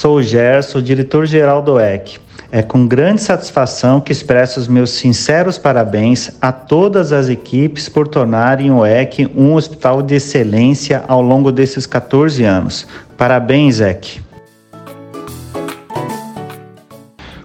Sou Gerson, diretor-geral do EC. É com grande satisfação que expresso os meus sinceros parabéns a todas as equipes por tornarem o EC um hospital de excelência ao longo desses 14 anos. Parabéns, EC.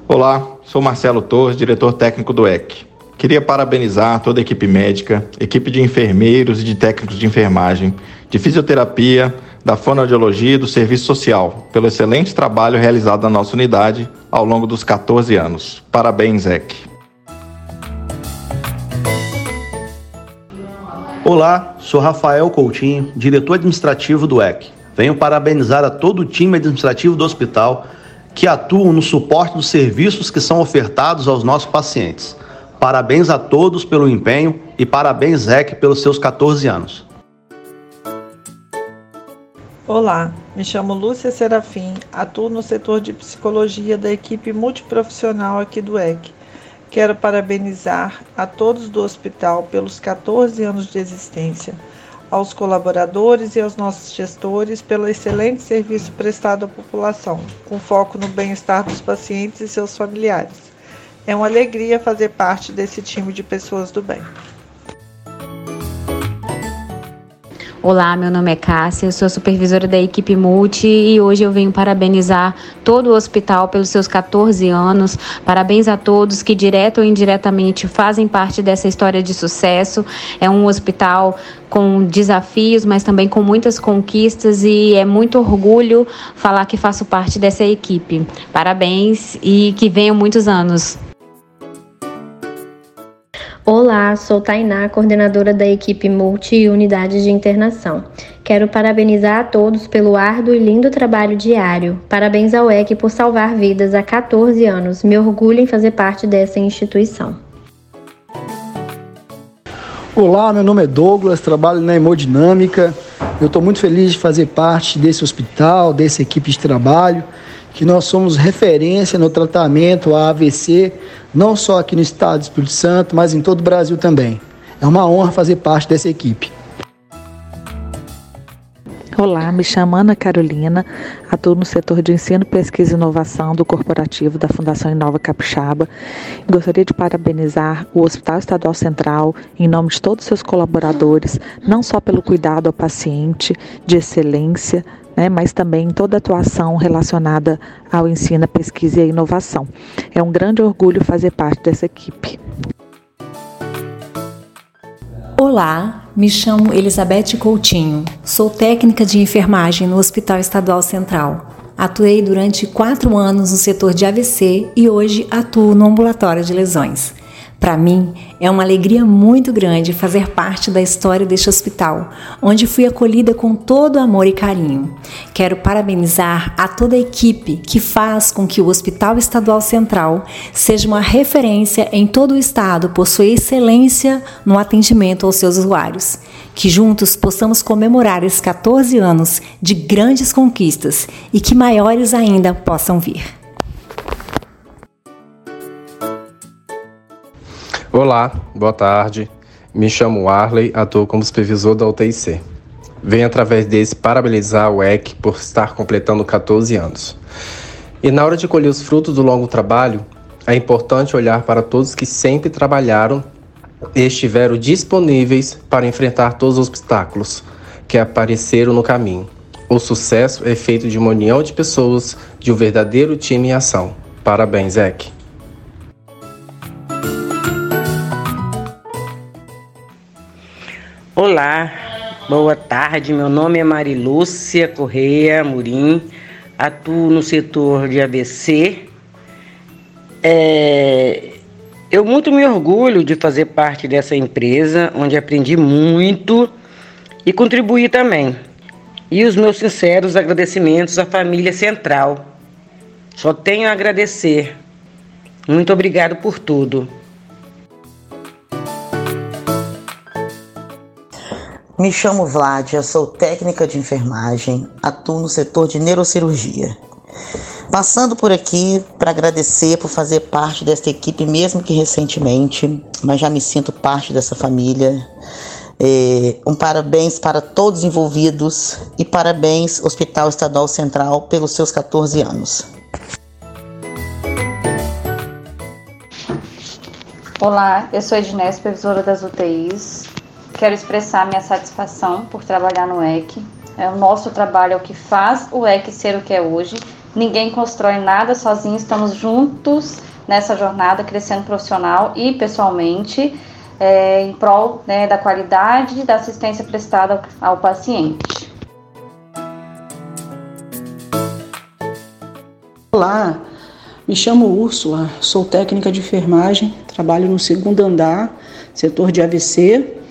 Olá, sou Marcelo Torres, diretor técnico do EC. Queria parabenizar toda a equipe médica, equipe de enfermeiros e de técnicos de enfermagem, de fisioterapia, da fonoaudiologia e do serviço social, pelo excelente trabalho realizado na nossa unidade ao longo dos 14 anos. Parabéns, EC. Olá, sou Rafael Coutinho, diretor administrativo do EC. Venho parabenizar a todo o time administrativo do hospital que atuam no suporte dos serviços que são ofertados aos nossos pacientes. Parabéns a todos pelo empenho e parabéns, EC, pelos seus 14 anos. Olá, me chamo Lúcia Serafim, atuo no setor de psicologia da equipe multiprofissional aqui do EC. Quero parabenizar a todos do hospital pelos 14 anos de existência, aos colaboradores e aos nossos gestores pelo excelente serviço prestado à população, com foco no bem-estar dos pacientes e seus familiares. É uma alegria fazer parte desse time de pessoas do bem. Olá, meu nome é Cássia, sou supervisora da equipe Multi e hoje eu venho parabenizar todo o hospital pelos seus 14 anos. Parabéns a todos que, direto ou indiretamente, fazem parte dessa história de sucesso. É um hospital com desafios, mas também com muitas conquistas e é muito orgulho falar que faço parte dessa equipe. Parabéns e que venham muitos anos. Olá, sou Tainá, coordenadora da equipe Multi Unidade de Internação. Quero parabenizar a todos pelo árduo e lindo trabalho diário. Parabéns ao EC por salvar vidas há 14 anos. Me orgulho em fazer parte dessa instituição. Olá, meu nome é Douglas, trabalho na Hemodinâmica. Eu estou muito feliz de fazer parte desse hospital, dessa equipe de trabalho que nós somos referência no tratamento a AVC, não só aqui no estado do Espírito Santo, mas em todo o Brasil também. É uma honra fazer parte dessa equipe. Olá, me chamo Ana Carolina, atuo no setor de ensino, pesquisa e inovação do corporativo da Fundação Inova Capixaba. Gostaria de parabenizar o Hospital Estadual Central, em nome de todos os seus colaboradores, não só pelo cuidado ao paciente, de excelência, né, mas também toda atuação relacionada ao ensino, pesquisa e inovação. É um grande orgulho fazer parte dessa equipe. Olá, me chamo Elizabeth Coutinho, sou técnica de enfermagem no Hospital Estadual Central. Atuei durante quatro anos no setor de AVC e hoje atuo no ambulatório de lesões. Para mim, é uma alegria muito grande fazer parte da história deste hospital, onde fui acolhida com todo amor e carinho. Quero parabenizar a toda a equipe que faz com que o Hospital Estadual Central seja uma referência em todo o estado por sua excelência no atendimento aos seus usuários. Que juntos possamos comemorar esses 14 anos de grandes conquistas e que maiores ainda possam vir. Olá, boa tarde. Me chamo Arley, atuo como supervisor da UTIC. Venho através desse parabenizar o EC por estar completando 14 anos. E na hora de colher os frutos do longo trabalho, é importante olhar para todos que sempre trabalharam e estiveram disponíveis para enfrentar todos os obstáculos que apareceram no caminho. O sucesso é feito de uma união de pessoas, de um verdadeiro time em ação. Parabéns, EC. Olá, boa tarde. Meu nome é Marilúcia Correia Murim, atuo no setor de ABC. É, eu muito me orgulho de fazer parte dessa empresa, onde aprendi muito e contribuí também. E os meus sinceros agradecimentos à família Central. Só tenho a agradecer. Muito obrigado por tudo. Me chamo Vládia, sou técnica de enfermagem, atuo no setor de neurocirurgia. Passando por aqui para agradecer por fazer parte desta equipe, mesmo que recentemente, mas já me sinto parte dessa família. É, um parabéns para todos envolvidos e parabéns Hospital Estadual Central pelos seus 14 anos. Olá, eu sou Ednés, supervisora das UTIs. Quero expressar minha satisfação por trabalhar no EC. É, o nosso trabalho é o que faz o EC ser o que é hoje. Ninguém constrói nada sozinho, estamos juntos nessa jornada, crescendo profissional e pessoalmente é, em prol né, da qualidade da assistência prestada ao, paciente. Olá, me chamo Úrsula, sou técnica de enfermagem, trabalho no segundo andar, setor de AVC,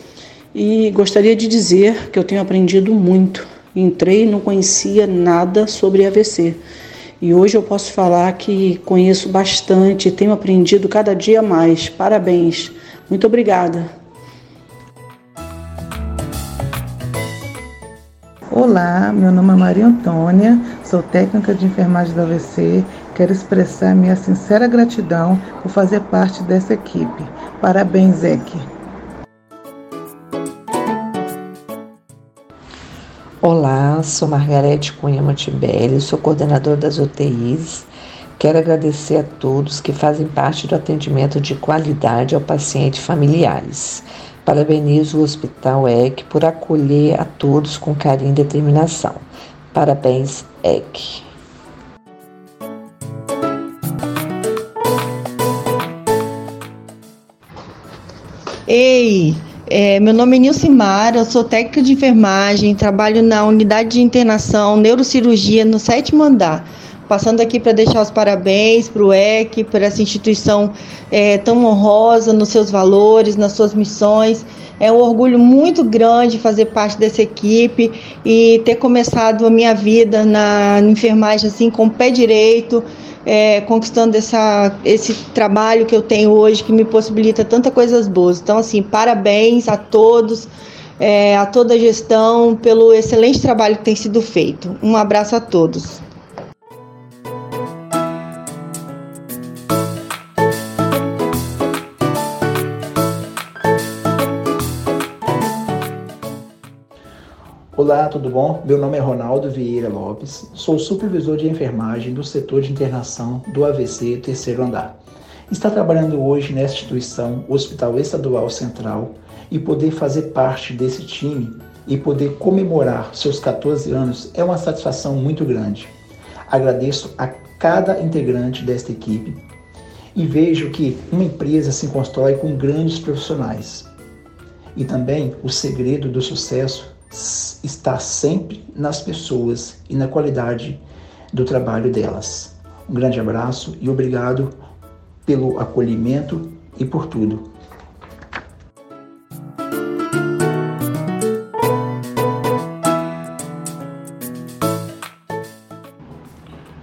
e gostaria de dizer que eu tenho aprendido muito. Entrei e não conhecia nada sobre AVC. E hoje eu posso falar que conheço bastante, tenho aprendido cada dia mais. Parabéns. Muito obrigada. Olá, meu nome é Maria Antônia, sou técnica de enfermagem da AVC. Quero expressar minha sincera gratidão por fazer parte dessa equipe. Parabéns, Zeke. Sou Margarete Cunha Montibelli, sou coordenadora das UTIs Quero agradecer a todos que fazem parte do atendimento de qualidade ao paciente e familiares. Parabenizo o Hospital EC por acolher a todos com carinho e determinação. Parabéns, EC. Ei, é, meu nome é Nilcimar, eu sou técnica de enfermagem, trabalho na unidade de internação neurocirurgia no sétimo andar. Passando aqui para deixar os parabéns para o EC, por essa instituição é, tão honrosa nos seus valores, nas suas missões. É um orgulho muito grande fazer parte dessa equipe e ter começado a minha vida na enfermagem assim com o pé direito, é, conquistando essa, esse trabalho que eu tenho hoje que me possibilita tantas coisas boas. Então, assim, parabéns a todos, é, a toda a gestão pelo excelente trabalho que tem sido feito. Um abraço a todos. Olá, tudo bom? Meu nome é Ronaldo Vieira Lopes, sou supervisor de enfermagem do setor de internação do AVC terceiro andar. Está trabalhando hoje nessa instituição, Hospital Estadual Central, e poder fazer parte desse time e poder comemorar seus 14 anos é uma satisfação muito grande. Agradeço a cada integrante desta equipe e vejo que uma empresa se constrói com grandes profissionais. E também o segredo do sucesso está sempre nas pessoas e na qualidade do trabalho delas. Um grande abraço e obrigado pelo acolhimento e por tudo.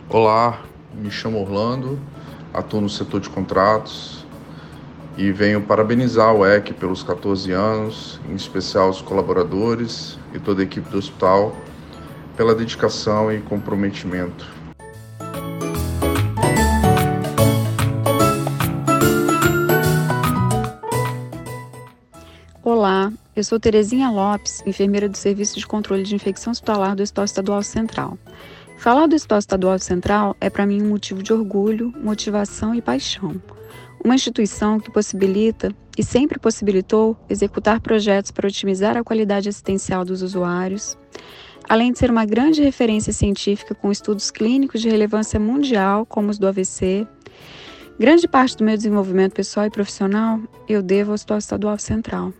Olá, me chamo Orlando, atuo no setor de contratos, e venho parabenizar o EC pelos 14 anos, em especial os colaboradores e toda a equipe do hospital pela dedicação e comprometimento. Olá, eu sou Terezinha Lopes, enfermeira do Serviço de Controle de Infecção Hospitalar do Hospital Estadual Central. Falar do Hospital Estadual Central é para mim um motivo de orgulho, motivação e paixão. Uma instituição que possibilita e sempre possibilitou executar projetos para otimizar a qualidade assistencial dos usuários, além de ser uma grande referência científica com estudos clínicos de relevância mundial, como os do AVC. Grande parte do meu desenvolvimento pessoal e profissional eu devo ao Hospital Estadual Central.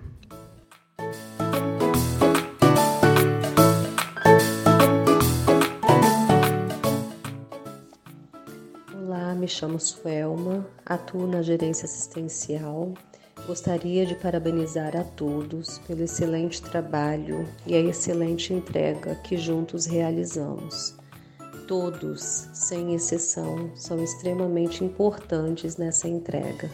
Chamo Suelma, atuo na gerência assistencial. Gostaria de parabenizar a todos pelo excelente trabalho e a excelente entrega que juntos realizamos. Todos, sem exceção, são extremamente importantes nessa entrega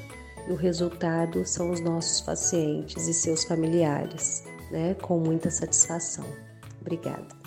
e o resultado são os nossos pacientes e seus familiares, né? Com muita satisfação. Obrigada.